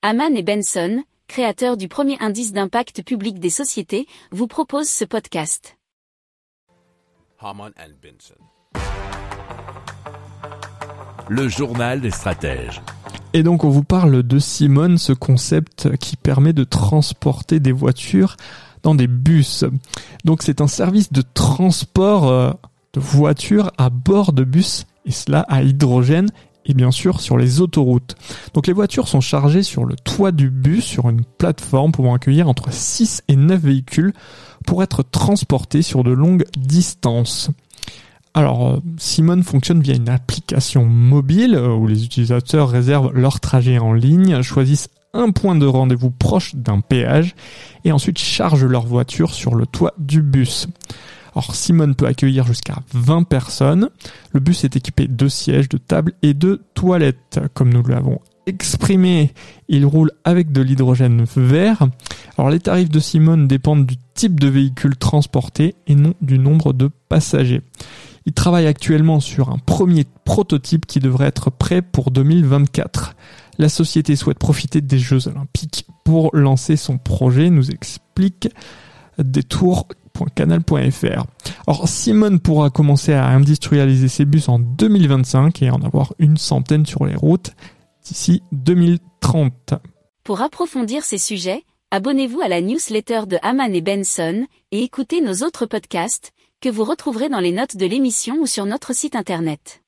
Haman et Benson, créateurs du premier indice d'impact public des sociétés, vous proposent ce podcast. Haman and Benson. Le journal des stratèges. Et donc on vous parle de Simone, ce concept qui permet de transporter des voitures dans des bus. Donc c'est un service de transport euh, de voitures à bord de bus, et cela à hydrogène et bien sûr sur les autoroutes. Donc les voitures sont chargées sur le toit du bus, sur une plateforme pouvant accueillir entre 6 et 9 véhicules pour être transportés sur de longues distances. Alors, euh, Simone fonctionne via une application mobile euh, où les utilisateurs réservent leur trajet en ligne, choisissent un point de rendez-vous proche d'un péage et ensuite chargent leur voiture sur le toit du bus. Simone peut accueillir jusqu'à 20 personnes. Le bus est équipé de sièges, de tables et de toilettes. Comme nous l'avons exprimé, il roule avec de l'hydrogène vert. Alors les tarifs de Simone dépendent du type de véhicule transporté et non du nombre de passagers. Il travaille actuellement sur un premier prototype qui devrait être prêt pour 2024. La société souhaite profiter des Jeux Olympiques pour lancer son projet, nous explique Alors Simone pourra commencer à industrialiser ses bus en 2025 et en avoir une centaine sur les routes d'ici 2030. Pour approfondir ces sujets, abonnez-vous à la newsletter de Haman et Benson et écoutez nos autres podcasts que vous retrouverez dans les notes de l'émission ou sur notre site internet.